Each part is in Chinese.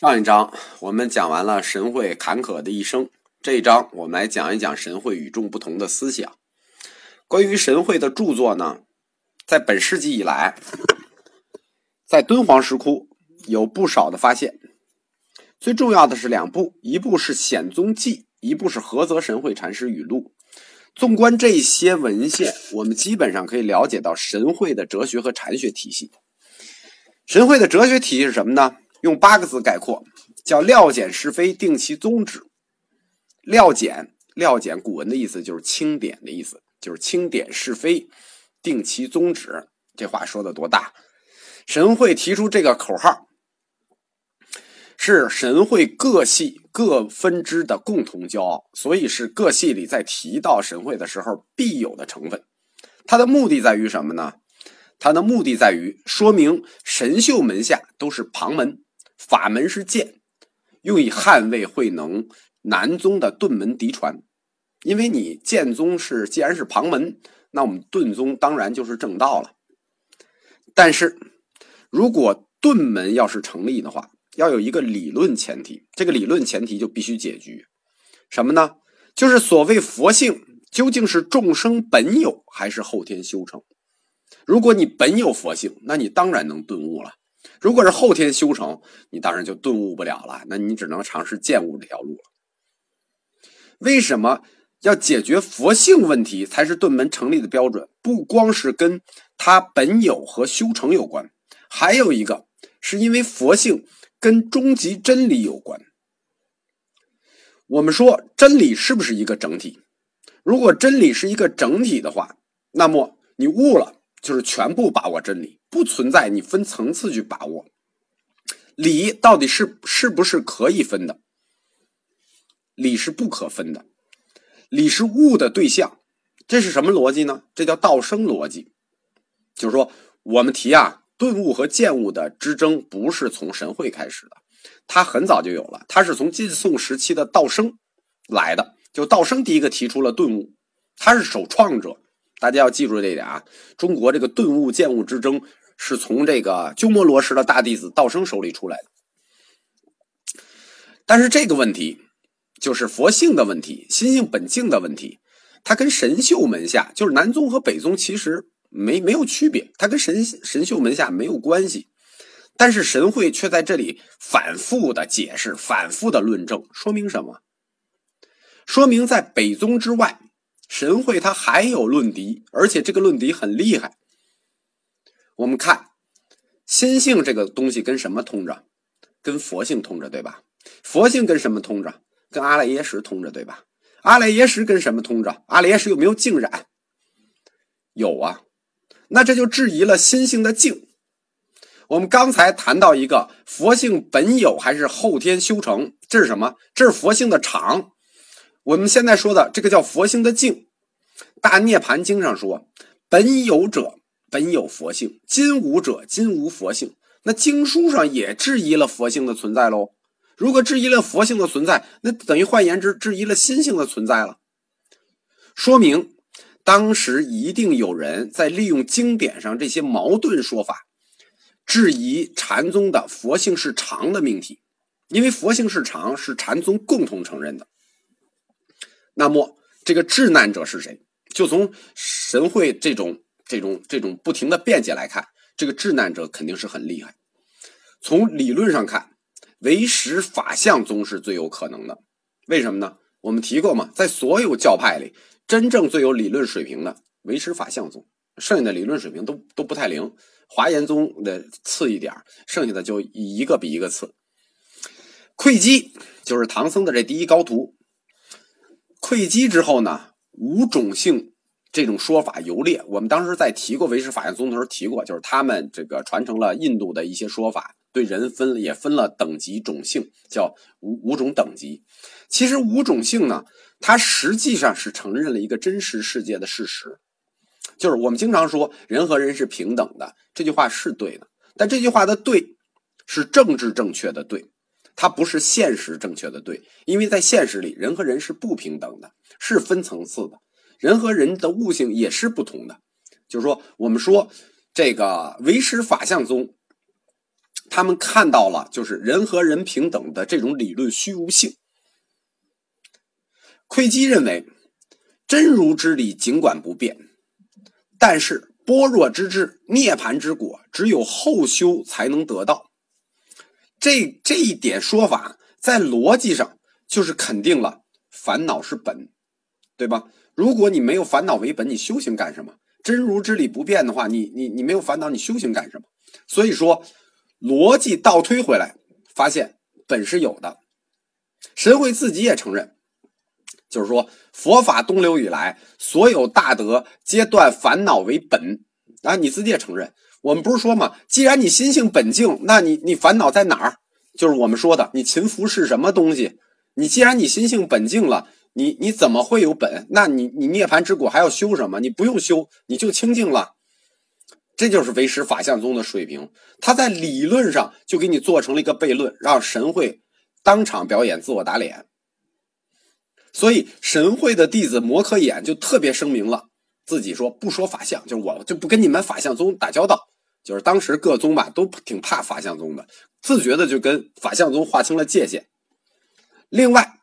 上一章我们讲完了神会坎坷的一生，这一章我们来讲一讲神会与众不同的思想。关于神会的著作呢，在本世纪以来，在敦煌石窟有不少的发现。最重要的是两部，一部是《显宗记》，一部是菏泽神会禅师语录。纵观这些文献，我们基本上可以了解到神会的哲学和禅学体系。神会的哲学体系是什么呢？用八个字概括，叫料简是非，定其宗旨。料简，料简，古文的意思就是清点的意思，就是清点是非，定其宗旨。这话说的多大？神会提出这个口号，是神会各系各分支的共同骄傲，所以是各系里在提到神会的时候必有的成分。它的目的在于什么呢？它的目的在于说明神秀门下都是旁门。法门是剑，用以捍卫慧能南宗的顿门嫡传。因为你剑宗是既然是旁门，那我们顿宗当然就是正道了。但是，如果顿门要是成立的话，要有一个理论前提，这个理论前提就必须解决什么呢？就是所谓佛性究竟是众生本有还是后天修成？如果你本有佛性，那你当然能顿悟了。如果是后天修成，你当然就顿悟不了了，那你只能尝试见悟这条路了。为什么要解决佛性问题才是顿门成立的标准？不光是跟他本有和修成有关，还有一个是因为佛性跟终极真理有关。我们说真理是不是一个整体？如果真理是一个整体的话，那么你悟了。就是全部把握真理，不存在你分层次去把握理到底是是不是可以分的？理是不可分的，理是物的对象，这是什么逻辑呢？这叫道生逻辑。就是说，我们提啊，顿悟和见悟的之争不是从神会开始的，它很早就有了，它是从晋宋时期的道生来的。就道生第一个提出了顿悟，他是首创者。大家要记住这一点啊！中国这个顿悟见悟之争，是从这个鸠摩罗什的大弟子道生手里出来的。但是这个问题，就是佛性的问题、心性本性的问题，它跟神秀门下，就是南宗和北宗，其实没没有区别，它跟神神秀门下没有关系。但是神会却在这里反复的解释、反复的论证，说明什么？说明在北宗之外。神会他还有论敌，而且这个论敌很厉害。我们看心性这个东西跟什么通着？跟佛性通着，对吧？佛性跟什么通着？跟阿赖耶识通着，对吧？阿赖耶识跟什么通着？阿赖耶识有没有净染？有啊。那这就质疑了心性的净。我们刚才谈到一个佛性本有还是后天修成？这是什么？这是佛性的常。我们现在说的这个叫佛性的净，《大涅盘经》上说：“本有者本有佛性，今无者今无佛性。”那经书上也质疑了佛性的存在喽。如果质疑了佛性的存在，那等于换言之，质疑了心性的存在了。说明当时一定有人在利用经典上这些矛盾说法，质疑禅宗的佛性是常的命题，因为佛性是常是禅宗共同承认的。那么，这个智难者是谁？就从神会这种、这种、这种不停的辩解来看，这个智难者肯定是很厉害。从理论上看，唯识法相宗是最有可能的。为什么呢？我们提过嘛，在所有教派里，真正最有理论水平的唯识法相宗，剩下的理论水平都都不太灵。华严宗的次一点剩下的就一个比一个次。窥基就是唐僧的这第一高徒。溃基之后呢，五种性这种说法游猎。我们当时在提过唯识法院宗的时候提过，就是他们这个传承了印度的一些说法，对人分也分了等级种性，叫五五种等级。其实五种性呢，它实际上是承认了一个真实世界的事实，就是我们经常说人和人是平等的，这句话是对的，但这句话的对是政治正确的对。它不是现实正确的对，因为在现实里，人和人是不平等的，是分层次的，人和人的悟性也是不同的。就是说，我们说这个唯识法相宗，他们看到了就是人和人平等的这种理论虚无性。窥基认为，真如之理尽管不变，但是般若之智、涅盘之果，只有后修才能得到。这这一点说法，在逻辑上就是肯定了烦恼是本，对吧？如果你没有烦恼为本，你修行干什么？真如之理不变的话，你你你没有烦恼，你修行干什么？所以说，逻辑倒推回来，发现本是有的。神会自己也承认。就是说，佛法东流以来，所有大德皆断烦恼为本啊！你自己也承认，我们不是说嘛？既然你心性本净，那你你烦恼在哪儿？就是我们说的，你勤福是什么东西？你既然你心性本净了，你你怎么会有本？那你你涅槃之果还要修什么？你不用修，你就清净了。这就是唯识法相宗的水平，他在理论上就给你做成了一个悖论，让神会当场表演自我打脸。所以神会的弟子摩诃衍就特别声明了，自己说不说法相，就是我就不跟你们法相宗打交道。就是当时各宗吧都挺怕法相宗的，自觉的就跟法相宗划清了界限。另外，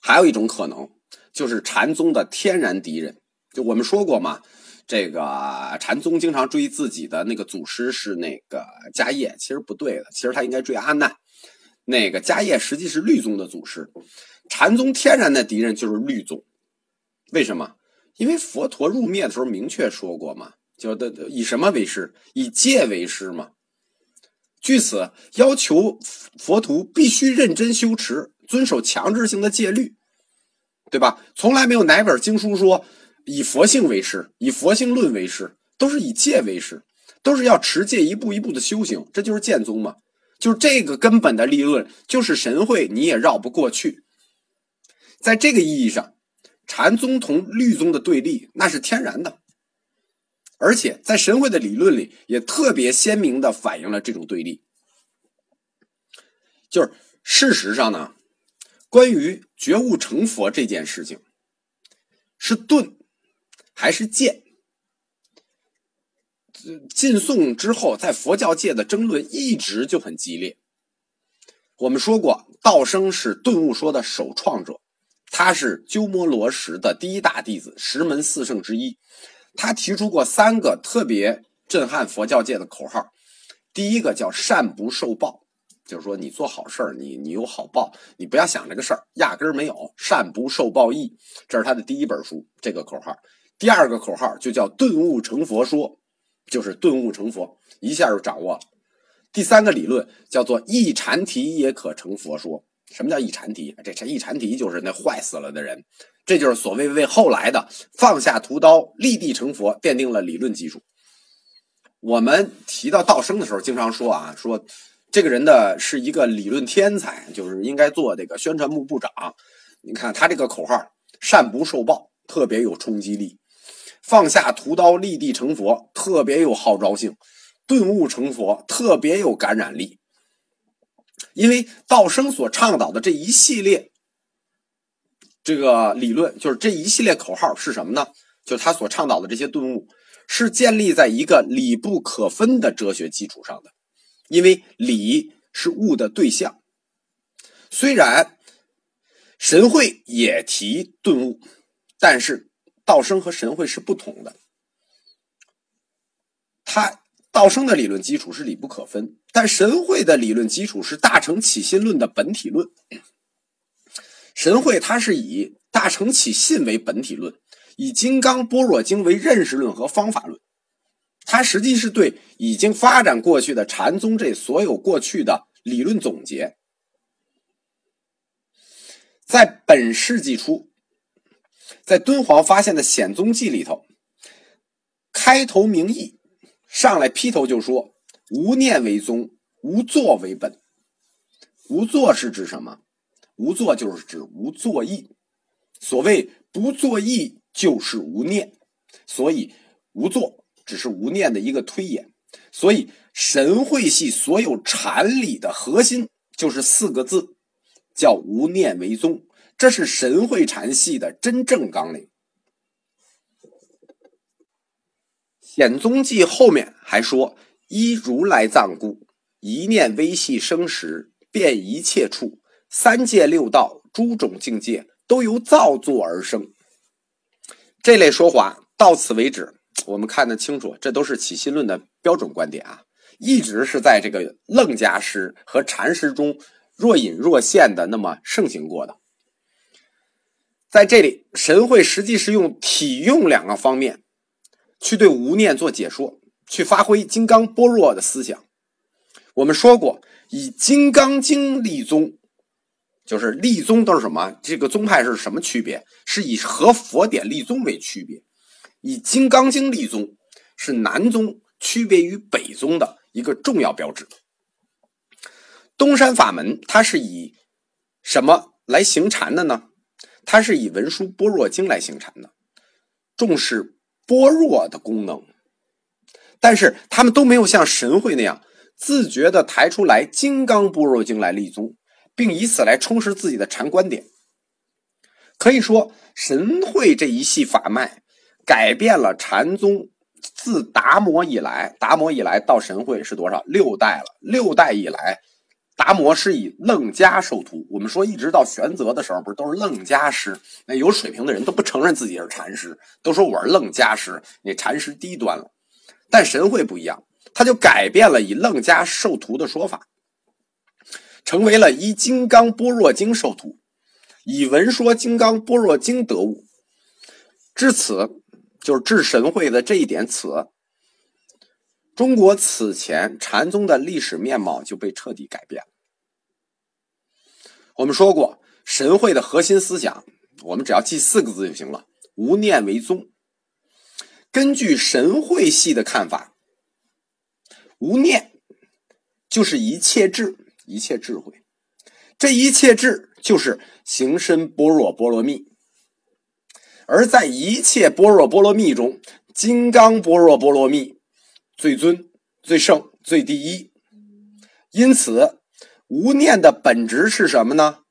还有一种可能，就是禅宗的天然敌人。就我们说过嘛，这个禅宗经常追自己的那个祖师是那个迦叶，其实不对的，其实他应该追阿难。那个迦叶实际是律宗的祖师。禅宗天然的敌人就是律宗，为什么？因为佛陀入灭的时候明确说过嘛，就的以什么为师？以戒为师嘛。据此要求佛徒必须认真修持，遵守强制性的戒律，对吧？从来没有哪本经书说以佛性为师，以佛性论为师，都是以戒为师，都是要持戒，一步一步的修行，这就是剑宗嘛。就是这个根本的立论，就是神会你也绕不过去。在这个意义上，禅宗同律宗的对立那是天然的，而且在神会的理论里也特别鲜明的反映了这种对立。就是事实上呢，关于觉悟成佛这件事情，是顿还是渐？晋宋之后，在佛教界的争论一直就很激烈。我们说过，道生是顿悟说的首创者。他是鸠摩罗什的第一大弟子，十门四圣之一。他提出过三个特别震撼佛教界的口号。第一个叫“善不受报”，就是说你做好事儿，你你有好报，你不要想这个事儿，压根儿没有“善不受报义”。这是他的第一本书，这个口号。第二个口号就叫“顿悟成佛说”，就是顿悟成佛，一下就掌握了。第三个理论叫做“一禅题也可成佛说”。什么叫一禅题？这这一禅题就是那坏死了的人，这就是所谓为后来的放下屠刀立地成佛奠定了理论基础。我们提到道生的时候，经常说啊，说这个人的是一个理论天才，就是应该做这个宣传部部长。你看他这个口号“善不受报”特别有冲击力，“放下屠刀立地成佛”特别有号召性，“顿悟成佛”特别有感染力。因为道生所倡导的这一系列这个理论，就是这一系列口号是什么呢？就是他所倡导的这些顿悟，是建立在一个理不可分的哲学基础上的。因为理是悟的对象。虽然神会也提顿悟，但是道生和神会是不同的。他。道生的理论基础是理不可分，但神会的理论基础是大乘起信论的本体论。神会它是以大乘起信为本体论，以金刚般若经为认识论和方法论。它实际是对已经发展过去的禅宗这所有过去的理论总结。在本世纪初，在敦煌发现的显宗记里头，开头明义。上来劈头就说：“无念为宗，无作为本。无作是指什么？无作就是指无作意。所谓不作意，就是无念。所以无作只是无念的一个推演。所以神会系所有禅理的核心就是四个字，叫无念为宗。这是神会禅系的真正纲领。”显宗记后面还说：“依如来藏故，一念微细生时，遍一切处，三界六道诸种境界都由造作而生。这类说法到此为止，我们看得清楚，这都是起心论的标准观点啊，一直是在这个楞伽师和禅师中若隐若现的那么盛行过的。在这里，神会实际是用体用两个方面去对无念做解说，去发挥金刚般若的思想。我们说过，以《金刚经》立宗，就是立宗都是什么？这个宗派是什么区别？是以和佛典立宗为区别。以《金刚经》立宗是南宗区别于北宗的一个重要标志。东山法门它是以什么来行禅的呢？它是以文殊般若经来行禅的，重视般若的功能，但是他们都没有像神会那样。自觉的抬出来《金刚般若经》来立宗，并以此来充实自己的禅观点。可以说，神会这一系法脉改变了禅宗。自达摩以来，达摩以来到神会是多少？六代了。六代以来，达摩是以楞伽授徒。我们说，一直到玄泽的时候，不是都是楞伽师？那有水平的人都不承认自己是禅师，都说我是楞伽师，那禅师低端了。但神会不一样。他就改变了以楞伽授徒的说法，成为了依《金刚般若经》授徒，以文说《金刚般若经》得悟。至此，就是至神会的这一点，此中国此前禅宗的历史面貌就被彻底改变了。我们说过，神会的核心思想，我们只要记四个字就行了：无念为宗。根据神会系的看法。无念就是一切智，一切智慧。这一切智就是行深般若波罗蜜。而在一切般若波罗蜜中，金刚般若波罗蜜最尊、最圣、最第一。因此，无念的本质是什么呢？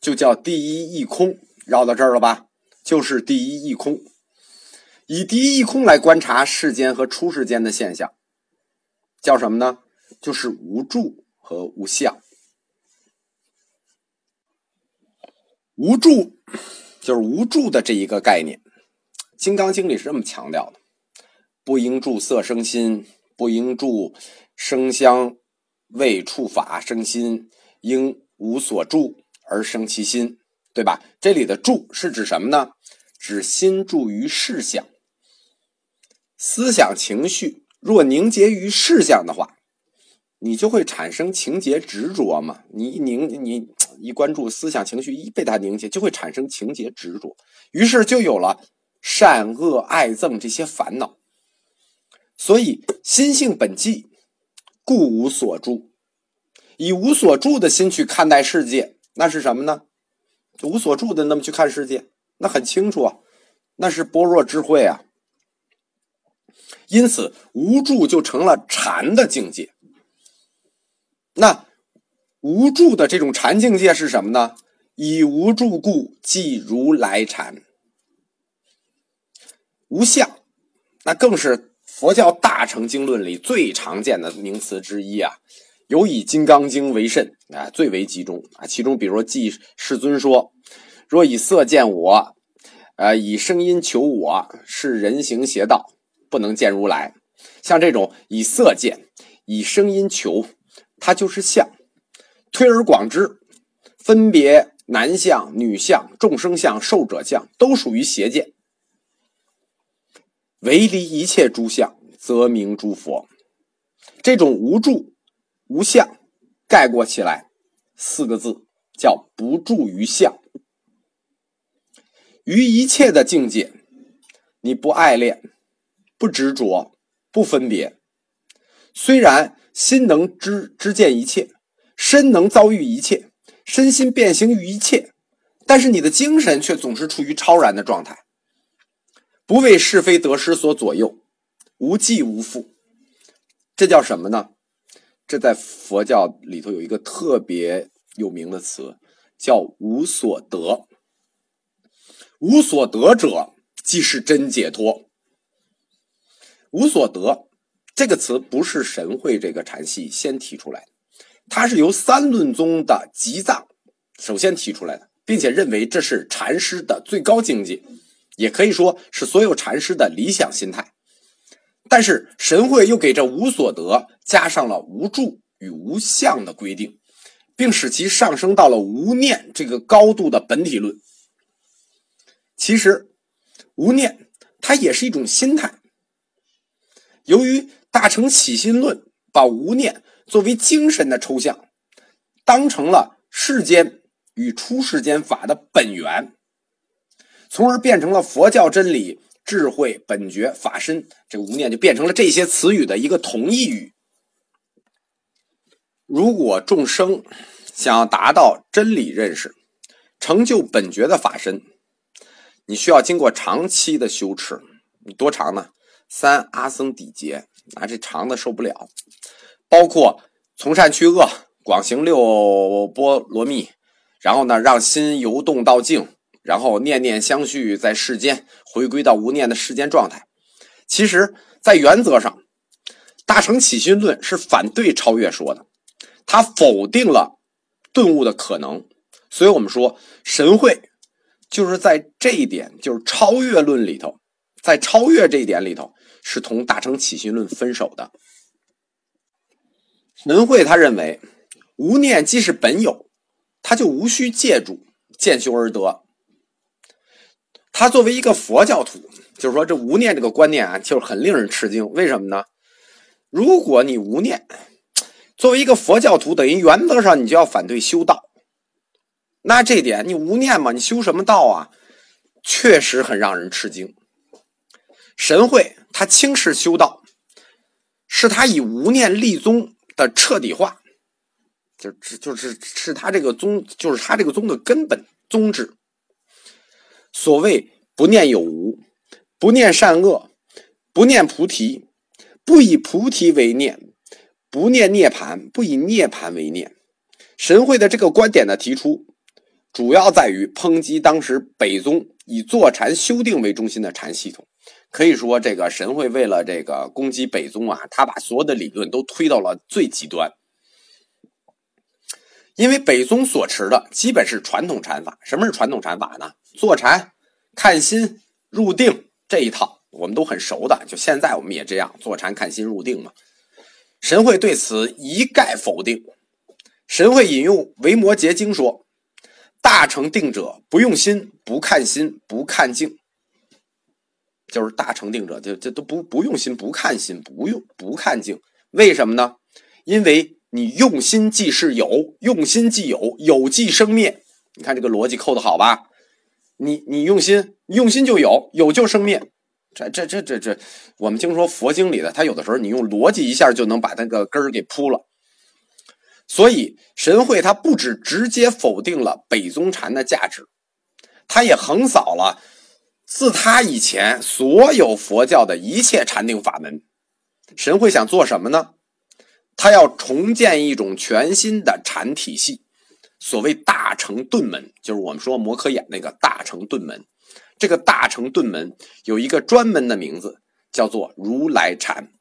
就叫第一义空。绕到这儿了吧？就是第一义空。以第一空来观察世间和出世间的现象。叫什么呢？就是无助和无相。无助就是无助的这一个概念，《金刚经》里是这么强调的：不应住色生心，不应住声香味触法生心，应无所住而生其心，对吧？这里的住是指什么呢？指心住于事想、思想、情绪。若凝结于事项的话，你就会产生情节执着嘛。你一凝，你一关注思想情绪，一被它凝结，就会产生情节执着，于是就有了善恶爱憎这些烦恼。所以心性本寂，故无所住。以无所住的心去看待世界，那是什么呢？无所住的那么去看世界，那很清楚啊，那是般若智慧啊。因此，无助就成了禅的境界。那无助的这种禅境界是什么呢？以无助故，即如来禅。无相，那更是佛教大乘经论里最常见的名词之一啊。尤以《金刚经》为甚啊，最为集中啊。其中，比如说记世尊说：“若以色见我，呃，以声音求我，是人行邪道。”不能见如来，像这种以色见、以声音求，它就是相。推而广之，分别男相、女相、众生相、寿者相，都属于邪见。唯离一切诸相，则名诸佛。这种无住、无相，概括起来四个字，叫不住于相。于一切的境界，你不爱恋。不执着，不分别。虽然心能知知见一切，身能遭遇一切，身心变形于一切，但是你的精神却总是处于超然的状态，不为是非得失所左右，无记无负。这叫什么呢？这在佛教里头有一个特别有名的词，叫无所得。无所得者，即是真解脱。无所得这个词不是神会这个禅系先提出来的，它是由三论宗的吉藏首先提出来的，并且认为这是禅师的最高境界，也可以说是所有禅师的理想心态。但是神会又给这无所得加上了无住与无相的规定，并使其上升到了无念这个高度的本体论。其实，无念它也是一种心态。由于大乘起心论把无念作为精神的抽象，当成了世间与出世间法的本源，从而变成了佛教真理、智慧、本觉、法身。这个无念就变成了这些词语的一个同义语。如果众生想要达到真理认识，成就本觉的法身，你需要经过长期的修持。你多长呢？三阿僧底劫，啊，这长的受不了。包括从善去恶，广行六波罗蜜，然后呢，让心由动到静，然后念念相续在世间，回归到无念的世间状态。其实，在原则上，大乘起心论是反对超越说的，它否定了顿悟的可能。所以我们说，神会就是在这一点，就是超越论里头，在超越这一点里头。是同大乘起心论分手的。神会他认为，无念既是本有，他就无需借助见修而得。他作为一个佛教徒，就是说这无念这个观念啊，就是很令人吃惊。为什么呢？如果你无念，作为一个佛教徒，等于原则上你就要反对修道。那这点你无念嘛？你修什么道啊？确实很让人吃惊。神会。他轻视修道，是他以无念立宗的彻底化，就是就是是他这个宗，就是他这个宗的根本宗旨。所谓不念有无，不念善恶，不念菩提，不以菩提为念，不念涅盘，不以涅盘为念。神会的这个观点的提出，主要在于抨击当时北宗以坐禅修定为中心的禅系统。可以说，这个神会为了这个攻击北宗啊，他把所有的理论都推到了最极端。因为北宗所持的基本是传统禅法。什么是传统禅法呢？坐禅、看心、入定这一套，我们都很熟的。就现在我们也这样坐禅、看心、入定嘛。神会对此一概否定。神会引用《维摩诘经》说：“大成定者，不用心，不看心，不看境。”就是大成定者，就这都不不用心，不看心，不用不看境，为什么呢？因为你用心即是有，用心即有，有即生灭。你看这个逻辑扣的好吧？你你用心，用心就有，有就生灭。这这这这这，我们听说佛经里的，他有的时候你用逻辑一下就能把那个根儿给铺了。所以神会他不止直接否定了北宗禅的价值，他也横扫了。自他以前，所有佛教的一切禅定法门，神会想做什么呢？他要重建一种全新的禅体系，所谓大乘顿门，就是我们说摩诃衍那个大乘顿门。这个大乘顿门有一个专门的名字，叫做如来禅。